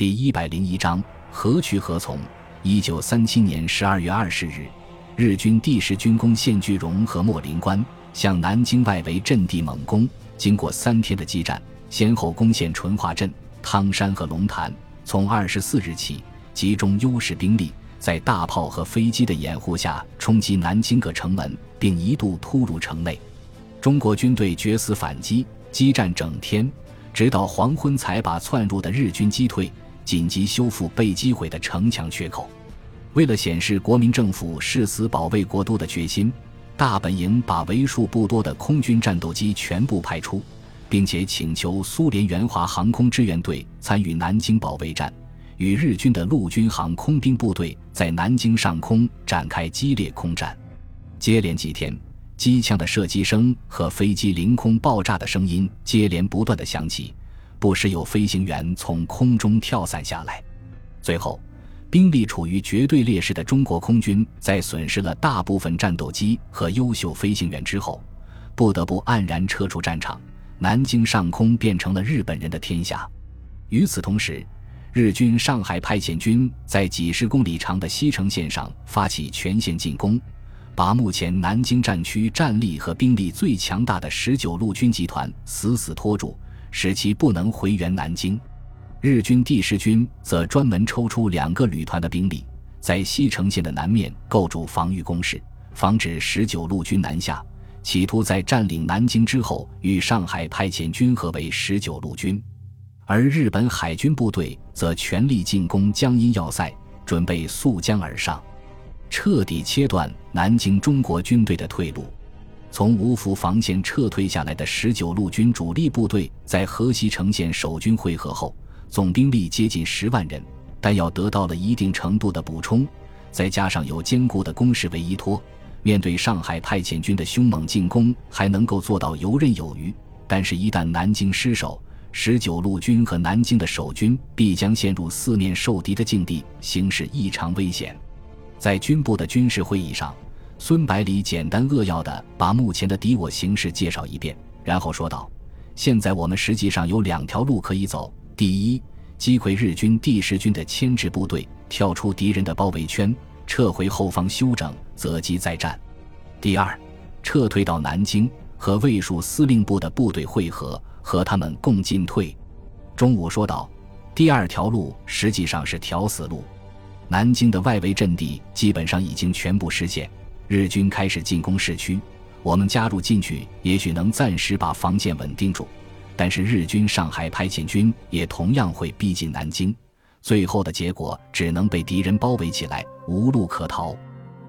第一百零一章何去何从？一九三七年十二月二十日，日军第十军攻陷句容和莫林关，向南京外围阵地猛攻。经过三天的激战，先后攻陷淳化镇、汤山和龙潭。从二十四日起，集中优势兵力，在大炮和飞机的掩护下冲击南京各城门，并一度突入城内。中国军队决死反击，激战整天，直到黄昏才把窜入的日军击退。紧急修复被击毁的城墙缺口。为了显示国民政府誓死保卫国都的决心，大本营把为数不多的空军战斗机全部派出，并且请求苏联援华航空支援队参与南京保卫战，与日军的陆军航空兵部队在南京上空展开激烈空战。接连几天，机枪的射击声和飞机凌空爆炸的声音接连不断的响起。不时有飞行员从空中跳伞下来，最后，兵力处于绝对劣势的中国空军在损失了大部分战斗机和优秀飞行员之后，不得不黯然撤出战场。南京上空变成了日本人的天下。与此同时，日军上海派遣军在几十公里长的西城线上发起全线进攻，把目前南京战区战力和兵力最强大的十九路军集团死死拖住。使其不能回援南京，日军第十军则专门抽出两个旅团的兵力，在西城线的南面构筑防御工事，防止十九路军南下，企图在占领南京之后与上海派遣军合为十九路军。而日本海军部队则全力进攻江阴要塞，准备溯江而上，彻底切断南京中国军队的退路。从芜湖防线撤退下来的十九路军主力部队，在河西城线守军会合后，总兵力接近十万人，弹药得到了一定程度的补充，再加上有坚固的工事为依托，面对上海派遣军的凶猛进攻，还能够做到游刃有余。但是，一旦南京失守，十九路军和南京的守军必将陷入四面受敌的境地，形势异常危险。在军部的军事会议上。孙百里简单扼要地把目前的敌我形势介绍一遍，然后说道：“现在我们实际上有两条路可以走。第一，击溃日军第十军的牵制部队，跳出敌人的包围圈，撤回后方休整，择机再战；第二，撤退到南京，和卫戍司令部的部队会合，和他们共进退。”中午说道：“第二条路实际上是条死路，南京的外围阵地基本上已经全部失陷。”日军开始进攻市区，我们加入进去，也许能暂时把防线稳定住。但是日军上海派遣军也同样会逼近南京，最后的结果只能被敌人包围起来，无路可逃。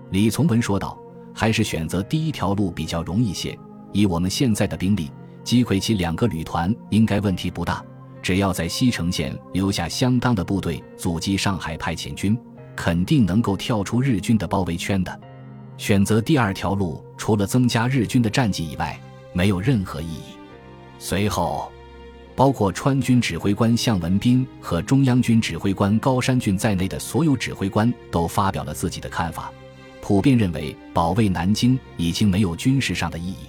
李从文说道：“还是选择第一条路比较容易些。以我们现在的兵力，击溃其两个旅团应该问题不大。只要在西城线留下相当的部队阻击上海派遣军，肯定能够跳出日军的包围圈的。”选择第二条路，除了增加日军的战绩以外，没有任何意义。随后，包括川军指挥官向文斌和中央军指挥官高山俊在内的所有指挥官都发表了自己的看法，普遍认为保卫南京已经没有军事上的意义。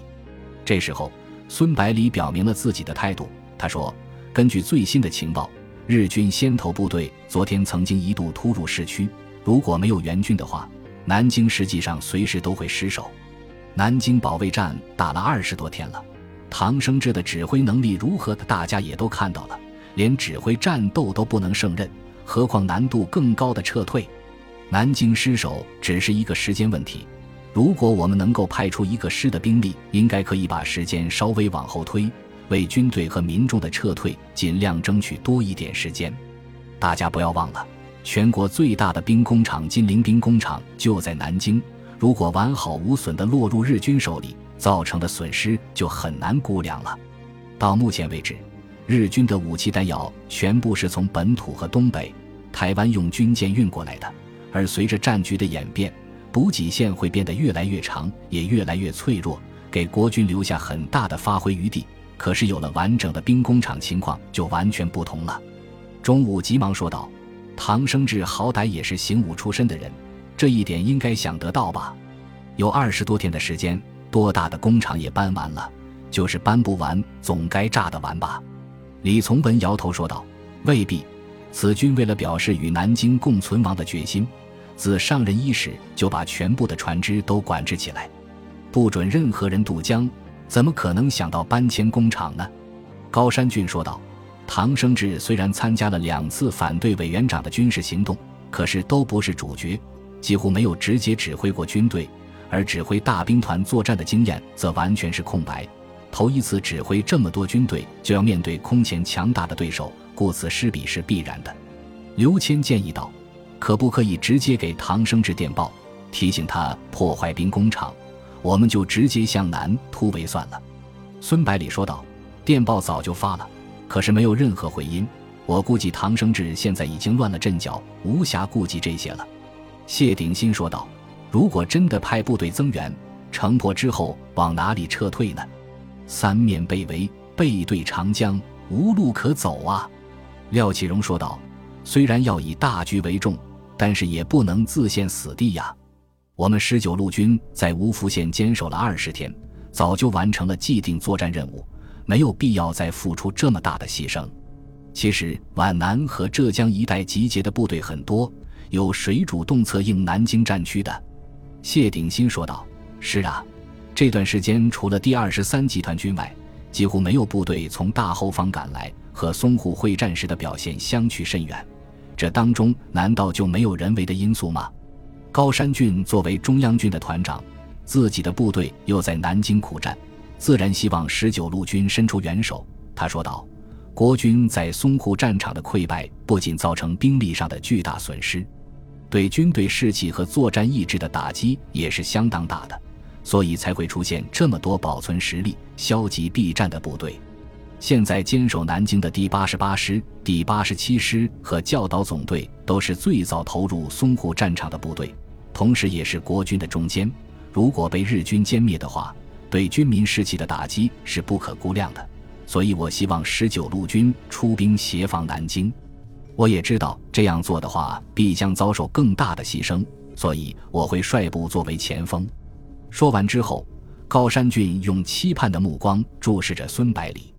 这时候，孙百里表明了自己的态度。他说：“根据最新的情报，日军先头部队昨天曾经一度突入市区，如果没有援军的话。”南京实际上随时都会失守。南京保卫战打了二十多天了，唐生智的指挥能力如何，大家也都看到了。连指挥战斗都不能胜任，何况难度更高的撤退？南京失守只是一个时间问题。如果我们能够派出一个师的兵力，应该可以把时间稍微往后推，为军队和民众的撤退尽量争取多一点时间。大家不要忘了。全国最大的兵工厂金陵兵工厂就在南京，如果完好无损地落入日军手里，造成的损失就很难估量了。到目前为止，日军的武器弹药全部是从本土和东北、台湾用军舰运过来的，而随着战局的演变，补给线会变得越来越长，也越来越脆弱，给国军留下很大的发挥余地。可是有了完整的兵工厂，情况就完全不同了。中午急忙说道。唐生智好歹也是行武出身的人，这一点应该想得到吧？有二十多天的时间，多大的工厂也搬完了，就是搬不完，总该炸得完吧？李从文摇头说道：“未必，此军为了表示与南京共存亡的决心，自上任伊始就把全部的船只都管制起来，不准任何人渡江。怎么可能想到搬迁工厂呢？高山俊说道。唐生智虽然参加了两次反对委员长的军事行动，可是都不是主角，几乎没有直接指挥过军队，而指挥大兵团作战的经验则完全是空白。头一次指挥这么多军队，就要面对空前强大的对手，故此失彼是必然的。刘谦建议道：“可不可以直接给唐生智电报，提醒他破坏兵工厂？我们就直接向南突围算了。”孙百里说道：“电报早就发了。”可是没有任何回音，我估计唐生智现在已经乱了阵脚，无暇顾及这些了。谢鼎新说道：“如果真的派部队增援，城破之后往哪里撤退呢？三面被围，背对长江，无路可走啊！”廖启荣说道：“虽然要以大局为重，但是也不能自陷死地呀。我们十九路军在芜湖县坚守了二十天，早就完成了既定作战任务。”没有必要再付出这么大的牺牲。其实皖南和浙江一带集结的部队很多，有谁主动策应南京战区的？谢鼎新说道：“是啊，这段时间除了第二十三集团军外，几乎没有部队从大后方赶来，和淞沪会战时的表现相去甚远。这当中难道就没有人为的因素吗？”高山俊作为中央军的团长，自己的部队又在南京苦战。自然希望十九路军伸出援手，他说道：“国军在淞沪战场的溃败，不仅造成兵力上的巨大损失，对军队士气和作战意志的打击也是相当大的，所以才会出现这么多保存实力、消极避战的部队。现在坚守南京的第八十八师、第八十七师和教导总队都是最早投入淞沪战场的部队，同时也是国军的中坚。如果被日军歼灭的话，”对军民士气的打击是不可估量的，所以我希望十九路军出兵协防南京。我也知道这样做的话必将遭受更大的牺牲，所以我会率部作为前锋。说完之后，高山俊用期盼的目光注视着孙百里。